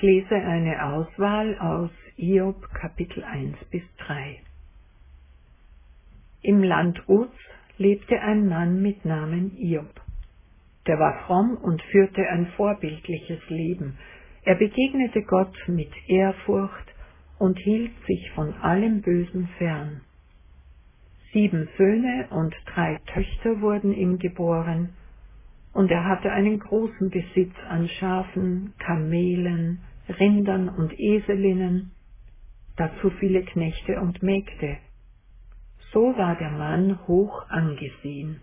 Ich lese eine Auswahl aus Hiob Kapitel 1 bis 3. Im Land Uz lebte ein Mann mit Namen Hiob. Der war fromm und führte ein vorbildliches Leben. Er begegnete Gott mit Ehrfurcht und hielt sich von allem Bösen fern. Sieben Söhne und drei Töchter wurden ihm geboren, und er hatte einen großen Besitz an Schafen, Kamelen, Rindern und Eselinnen, dazu viele Knechte und Mägde. So war der Mann hoch angesehen.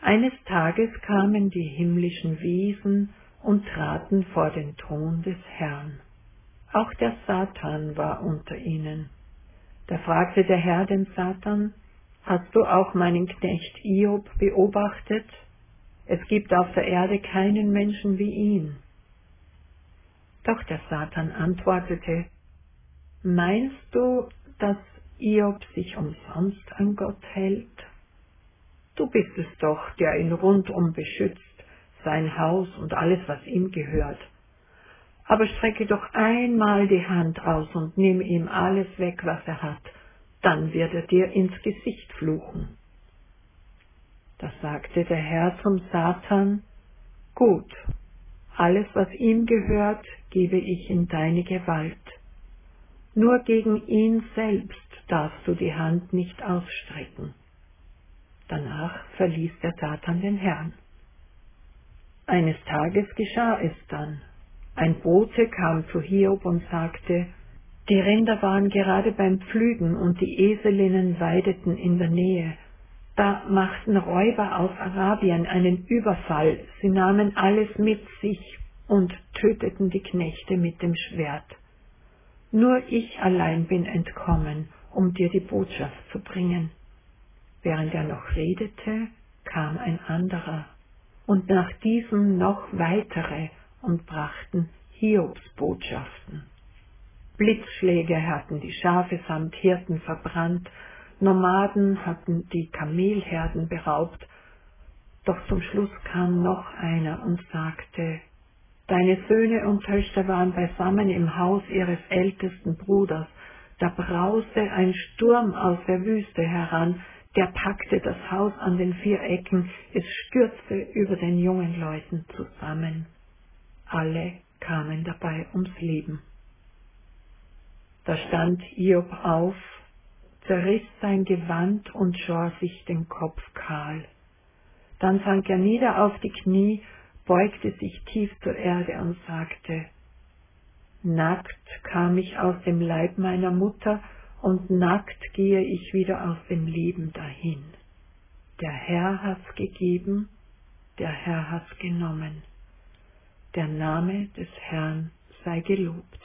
Eines Tages kamen die himmlischen Wesen und traten vor den Thron des Herrn. Auch der Satan war unter ihnen. Da fragte der Herr den Satan, Hast du auch meinen Knecht Iob beobachtet? Es gibt auf der Erde keinen Menschen wie ihn. Doch der Satan antwortete, Meinst du, dass Iob sich umsonst an Gott hält? Du bist es doch, der ihn rundum beschützt, sein Haus und alles, was ihm gehört. Aber strecke doch einmal die Hand aus und nimm ihm alles weg, was er hat, dann wird er dir ins Gesicht fluchen. Da sagte der Herr zum Satan, Gut, alles, was ihm gehört, gebe ich in deine Gewalt. Nur gegen ihn selbst darfst du die Hand nicht ausstrecken. Danach verließ der Satan den Herrn. Eines Tages geschah es dann. Ein Bote kam zu Hiob und sagte, die Rinder waren gerade beim Pflügen und die Eselinnen weideten in der Nähe. Da machten Räuber aus Arabien einen Überfall, sie nahmen alles mit sich und töteten die Knechte mit dem Schwert. Nur ich allein bin entkommen, um dir die Botschaft zu bringen. Während er noch redete, kam ein anderer, und nach diesem noch weitere und brachten Hiobs Botschaften. Blitzschläge hatten die Schafe samt Hirten verbrannt, Nomaden hatten die Kamelherden beraubt, doch zum Schluss kam noch einer und sagte, Deine Söhne und Töchter waren beisammen im Haus ihres ältesten Bruders, da brauste ein Sturm aus der Wüste heran, der packte das Haus an den vier Ecken, es stürzte über den jungen Leuten zusammen. Alle kamen dabei ums Leben. Da stand Hiob auf, zerriss sein Gewand und schor sich den Kopf kahl. Dann sank er nieder auf die Knie, beugte sich tief zur Erde und sagte, Nackt kam ich aus dem Leib meiner Mutter und nackt gehe ich wieder aus dem Leben dahin. Der Herr hat's gegeben, der Herr hat's genommen. Der Name des Herrn sei gelobt.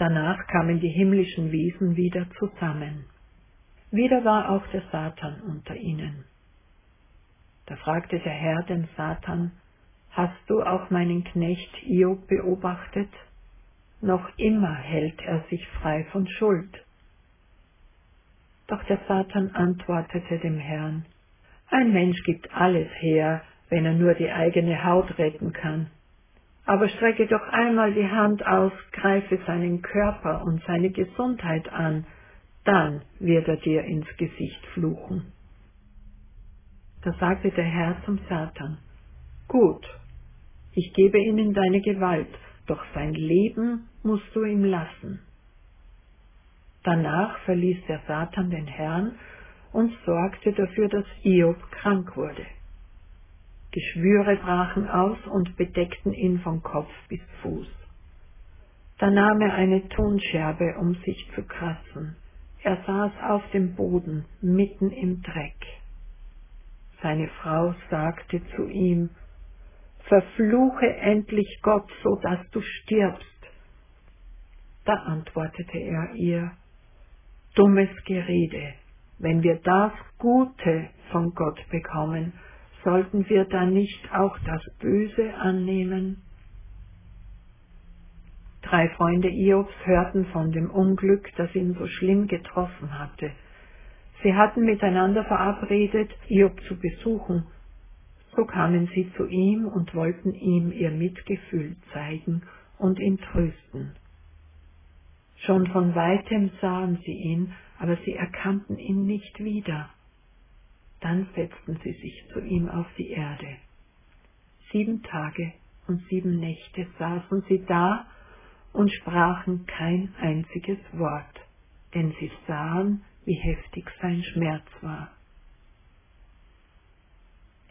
Danach kamen die himmlischen Wesen wieder zusammen. Wieder war auch der Satan unter ihnen. Da fragte der Herr den Satan, Hast du auch meinen Knecht Iob beobachtet? Noch immer hält er sich frei von Schuld. Doch der Satan antwortete dem Herrn, Ein Mensch gibt alles her, wenn er nur die eigene Haut retten kann aber strecke doch einmal die Hand aus, greife seinen Körper und seine Gesundheit an, dann wird er dir ins Gesicht fluchen. Da sagte der Herr zum Satan, Gut, ich gebe ihn in deine Gewalt, doch sein Leben musst du ihm lassen. Danach verließ der Satan den Herrn und sorgte dafür, dass Iob krank wurde. Geschwüre brachen aus und bedeckten ihn von Kopf bis Fuß. Da nahm er eine Tonscherbe, um sich zu kratzen. Er saß auf dem Boden, mitten im Dreck. Seine Frau sagte zu ihm, Verfluche endlich Gott, so dass du stirbst. Da antwortete er ihr, Dummes Gerede, wenn wir das Gute von Gott bekommen, sollten wir dann nicht auch das Böse annehmen? Drei Freunde Iobs hörten von dem Unglück, das ihn so schlimm getroffen hatte. Sie hatten miteinander verabredet, Iob zu besuchen. So So kamen sie zu ihm und wollten ihm ihr Mitgefühl zeigen und ihn trösten. Schon von weitem sahen sie ihn, aber sie erkannten ihn nicht wieder. Dann setzten sie sich zu ihm auf die Erde. Sieben Tage und sieben Nächte saßen sie da und sprachen kein einziges Wort, denn sie sahen, wie heftig sein Schmerz war.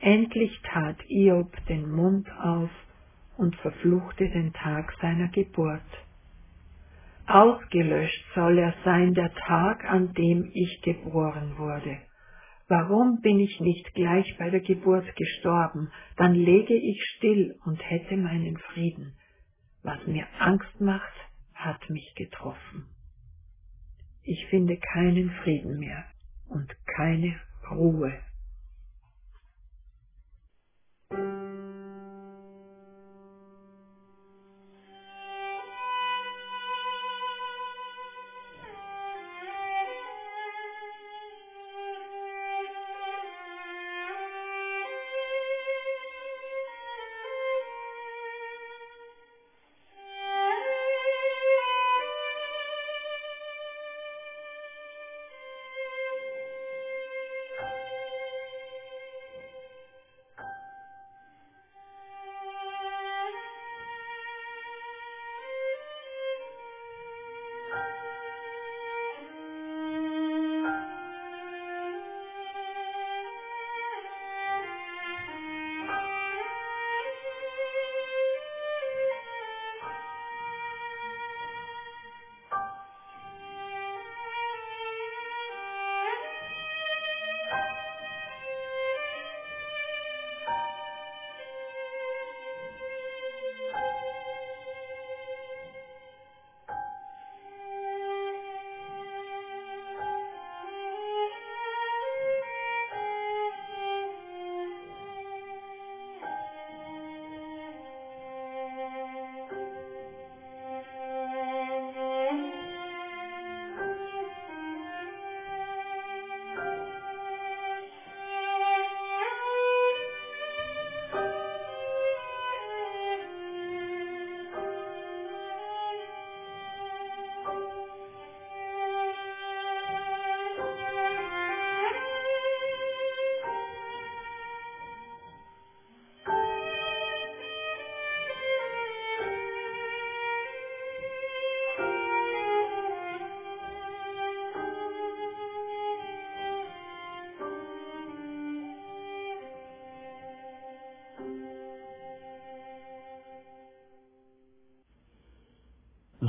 Endlich tat Iob den Mund auf und verfluchte den Tag seiner Geburt. Ausgelöscht soll er sein der Tag, an dem ich geboren wurde. Warum bin ich nicht gleich bei der Geburt gestorben? Dann lege ich still und hätte meinen Frieden. Was mir Angst macht, hat mich getroffen. Ich finde keinen Frieden mehr und keine Ruhe.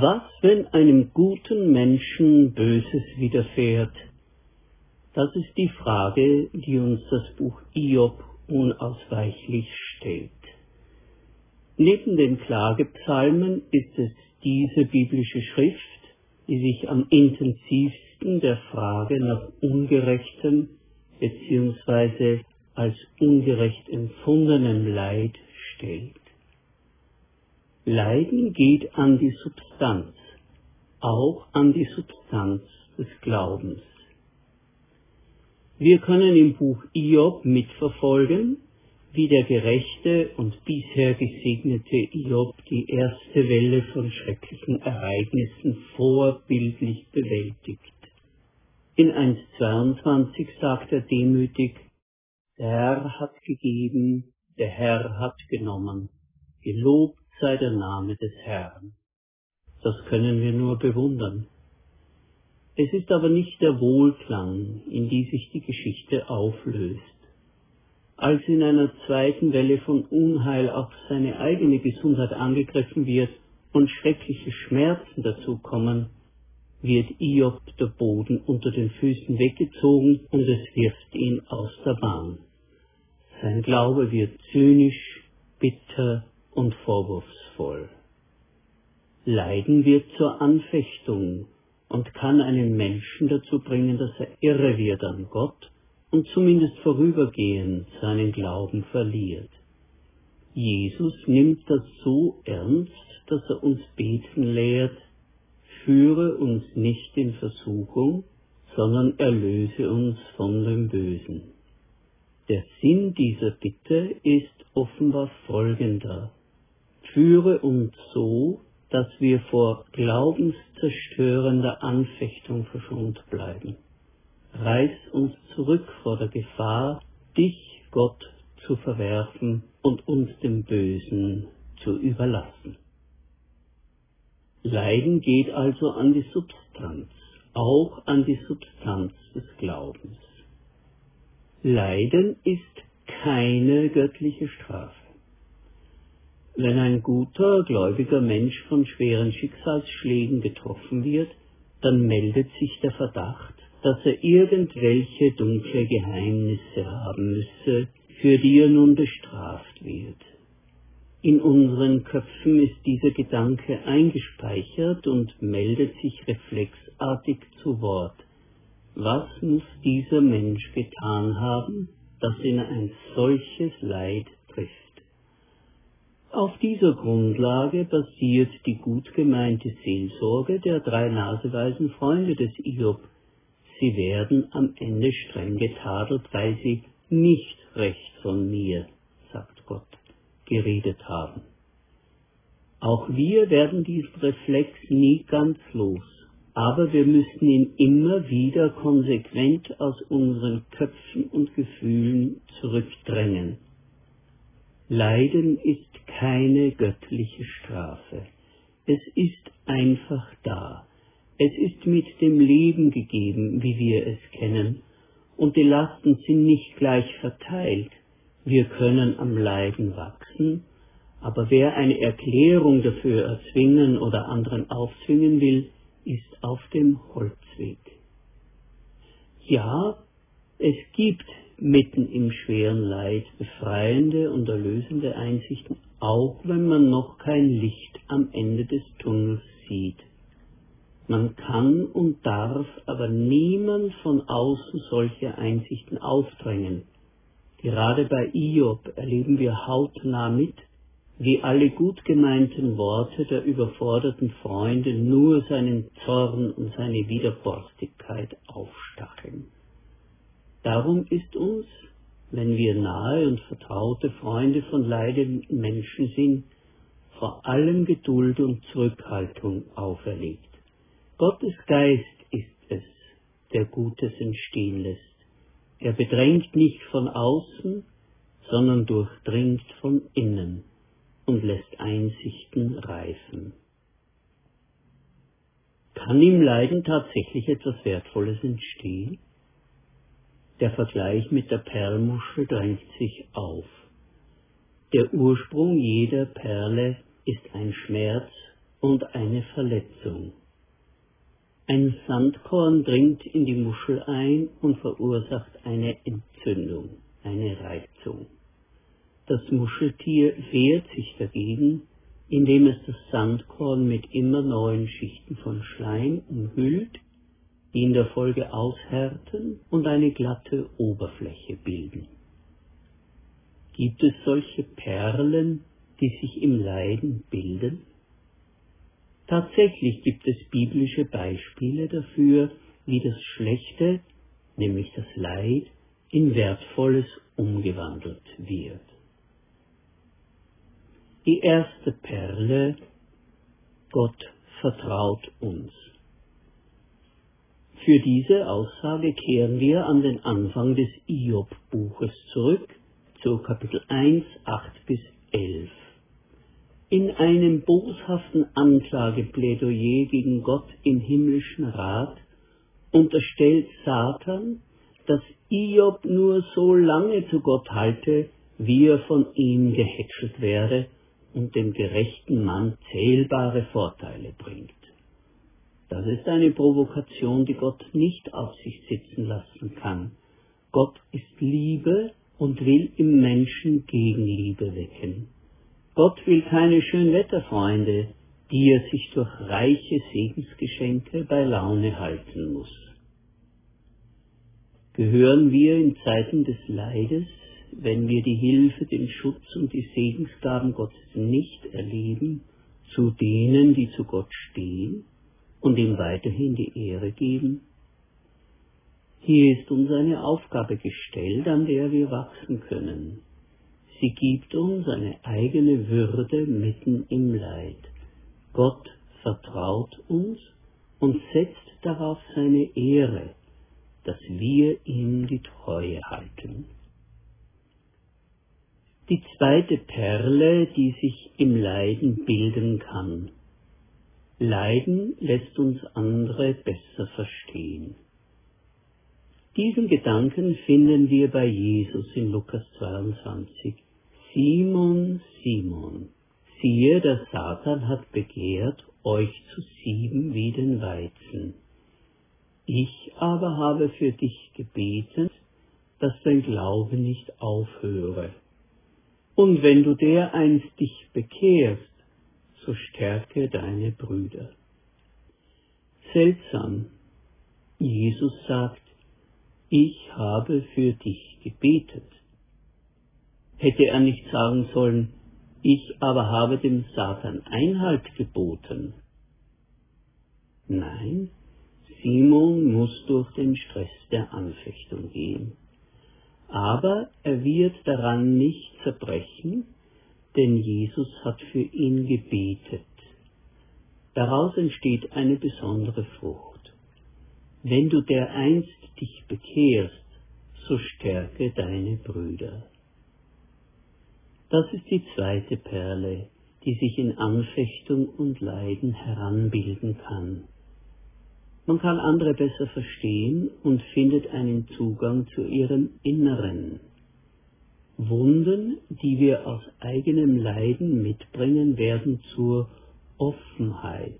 Was, wenn einem guten Menschen Böses widerfährt? Das ist die Frage, die uns das Buch Iob unausweichlich stellt. Neben den Klagepsalmen ist es diese biblische Schrift, die sich am intensivsten der Frage nach ungerechtem bzw. als ungerecht empfundenem Leid stellt. Leiden geht an die Substanz, auch an die Substanz des Glaubens. Wir können im Buch Iob mitverfolgen, wie der gerechte und bisher gesegnete Iob die erste Welle von schrecklichen Ereignissen vorbildlich bewältigt. In 1.22 sagt er demütig, der Herr hat gegeben, der Herr hat genommen, gelobt sei der Name des Herrn. Das können wir nur bewundern. Es ist aber nicht der Wohlklang, in die sich die Geschichte auflöst. Als in einer zweiten Welle von Unheil auch seine eigene Gesundheit angegriffen wird und schreckliche Schmerzen dazukommen, wird Iob der Boden unter den Füßen weggezogen und es wirft ihn aus der Bahn. Sein Glaube wird zynisch, bitter und vorwurfsvoll. Leiden wird zur Anfechtung und kann einen Menschen dazu bringen, dass er irre wird an Gott und zumindest vorübergehend seinen Glauben verliert. Jesus nimmt das so ernst, dass er uns beten lehrt, führe uns nicht in Versuchung, sondern erlöse uns von dem Bösen. Der Sinn dieser Bitte ist offenbar folgender. Führe uns so, dass wir vor glaubenszerstörender Anfechtung verschont bleiben. Reiß uns zurück vor der Gefahr, dich, Gott, zu verwerfen und uns dem Bösen zu überlassen. Leiden geht also an die Substanz, auch an die Substanz des Glaubens. Leiden ist keine göttliche Strafe. Wenn ein guter, gläubiger Mensch von schweren Schicksalsschlägen getroffen wird, dann meldet sich der Verdacht, dass er irgendwelche dunkle Geheimnisse haben müsse, für die er nun bestraft wird. In unseren Köpfen ist dieser Gedanke eingespeichert und meldet sich reflexartig zu Wort. Was muss dieser Mensch getan haben, dass ihn ein solches Leid trifft? Auf dieser Grundlage basiert die gut gemeinte Seelsorge der drei naseweisen Freunde des Iob. Sie werden am Ende streng getadelt, weil sie nicht recht von mir, sagt Gott, geredet haben. Auch wir werden diesen Reflex nie ganz los, aber wir müssen ihn immer wieder konsequent aus unseren Köpfen und Gefühlen zurückdrängen. Leiden ist keine göttliche Strafe. Es ist einfach da. Es ist mit dem Leben gegeben, wie wir es kennen, und die Lasten sind nicht gleich verteilt. Wir können am Leiden wachsen, aber wer eine Erklärung dafür erzwingen oder anderen aufzwingen will, ist auf dem Holzweg. Ja, es gibt mitten im schweren Leid befreiende und erlösende Einsichten, auch wenn man noch kein Licht am Ende des Tunnels sieht. Man kann und darf aber niemand von außen solche Einsichten aufdrängen. Gerade bei Iob erleben wir hautnah mit, wie alle gut gemeinten Worte der überforderten Freunde nur seinen Zorn und seine Widerborstigkeit aufstacheln. Darum ist uns, wenn wir nahe und vertraute Freunde von leidenden Menschen sind, vor allem Geduld und Zurückhaltung auferlegt. Gottes Geist ist es, der Gutes entstehen lässt. Er bedrängt nicht von außen, sondern durchdringt von innen und lässt Einsichten reifen. Kann im Leiden tatsächlich etwas Wertvolles entstehen? Der Vergleich mit der Perlmuschel drängt sich auf. Der Ursprung jeder Perle ist ein Schmerz und eine Verletzung. Ein Sandkorn dringt in die Muschel ein und verursacht eine Entzündung, eine Reizung. Das Muscheltier wehrt sich dagegen, indem es das Sandkorn mit immer neuen Schichten von Schleim umhüllt die in der Folge aushärten und eine glatte Oberfläche bilden. Gibt es solche Perlen, die sich im Leiden bilden? Tatsächlich gibt es biblische Beispiele dafür, wie das Schlechte, nämlich das Leid, in Wertvolles umgewandelt wird. Die erste Perle, Gott vertraut uns. Für diese Aussage kehren wir an den Anfang des Iob-Buches zurück, zu Kapitel 1, 8 bis 11. In einem boshaften Anklageplädoyer gegen Gott im himmlischen Rat unterstellt Satan, dass Iob nur so lange zu Gott halte, wie er von ihm gehätschelt wäre und dem gerechten Mann zählbare Vorteile bringt. Das ist eine Provokation, die Gott nicht auf sich sitzen lassen kann. Gott ist Liebe und will im Menschen Gegenliebe wecken. Gott will keine Schönwetterfreunde, die er sich durch reiche Segensgeschenke bei Laune halten muss. Gehören wir in Zeiten des Leides, wenn wir die Hilfe, den Schutz und die Segensgaben Gottes nicht erleben, zu denen, die zu Gott stehen? Und ihm weiterhin die Ehre geben? Hier ist uns eine Aufgabe gestellt, an der wir wachsen können. Sie gibt uns eine eigene Würde mitten im Leid. Gott vertraut uns und setzt darauf seine Ehre, dass wir ihm die Treue halten. Die zweite Perle, die sich im Leiden bilden kann. Leiden lässt uns andere besser verstehen. Diesen Gedanken finden wir bei Jesus in Lukas 22. Simon, Simon, siehe, der Satan hat begehrt, euch zu sieben wie den Weizen. Ich aber habe für dich gebeten, dass dein Glaube nicht aufhöre. Und wenn du dereinst dich bekehrst, so stärke deine Brüder. Seltsam. Jesus sagt, ich habe für dich gebetet. Hätte er nicht sagen sollen, ich aber habe dem Satan Einhalt geboten. Nein, Simon muss durch den Stress der Anfechtung gehen. Aber er wird daran nicht zerbrechen, denn Jesus hat für ihn gebetet. Daraus entsteht eine besondere Frucht. Wenn du dereinst dich bekehrst, so stärke deine Brüder. Das ist die zweite Perle, die sich in Anfechtung und Leiden heranbilden kann. Man kann andere besser verstehen und findet einen Zugang zu ihrem Inneren. Wunden, die wir aus eigenem Leiden mitbringen, werden zur Offenheit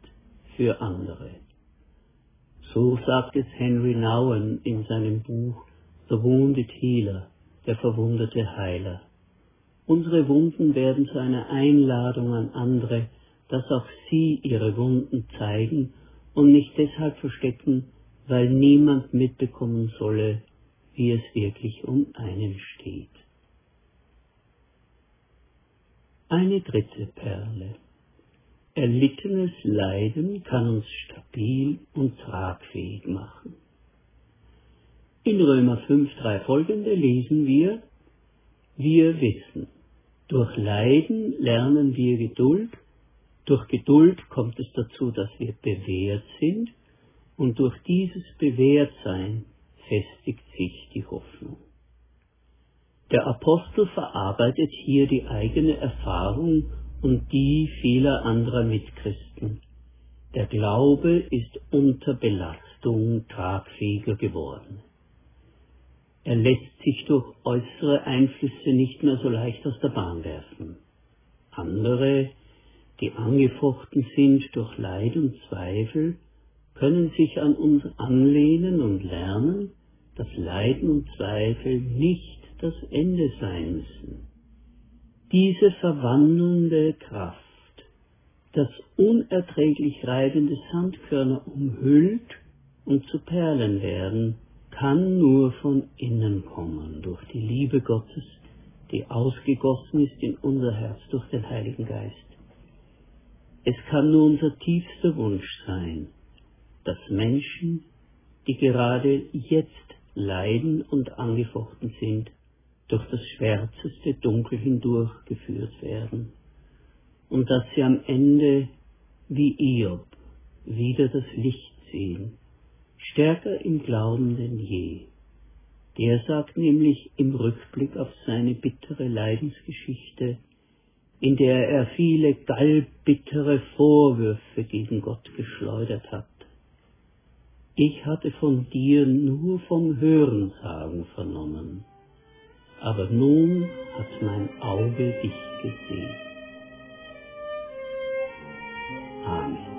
für andere. So sagt es Henry Nouwen in seinem Buch The Wounded Healer, der verwundete Heiler. Unsere Wunden werden zu einer Einladung an andere, dass auch sie ihre Wunden zeigen und nicht deshalb verstecken, weil niemand mitbekommen solle, wie es wirklich um einen steht. Eine dritte Perle. Erlittenes Leiden kann uns stabil und tragfähig machen. In Römer 5, 3 folgende lesen wir, wir wissen, durch Leiden lernen wir Geduld, durch Geduld kommt es dazu, dass wir bewährt sind, und durch dieses Bewährtsein festigt sich die Hoffnung. Der Apostel verarbeitet hier die eigene Erfahrung und die vieler anderer Mitchristen. Der Glaube ist unter Belastung tragfähiger geworden. Er lässt sich durch äußere Einflüsse nicht mehr so leicht aus der Bahn werfen. Andere, die angefochten sind durch Leid und Zweifel, können sich an uns anlehnen und lernen, dass Leiden und Zweifel nicht das Ende sein müssen. Diese verwandelnde Kraft, das unerträglich reibende Sandkörner umhüllt und zu Perlen werden, kann nur von innen kommen, durch die Liebe Gottes, die ausgegossen ist in unser Herz durch den Heiligen Geist. Es kann nur unser tiefster Wunsch sein, dass Menschen, die gerade jetzt leiden und angefochten sind, durch das schwärzeste Dunkel hindurchgeführt werden und dass sie am Ende wie Iob wieder das Licht sehen, stärker im Glauben denn je. Der sagt nämlich im Rückblick auf seine bittere Leidensgeschichte, in der er viele gallbittere Vorwürfe gegen Gott geschleudert hat. Ich hatte von dir nur vom Hörensagen vernommen aber nun hat mein Auge dich gesehen. Amen.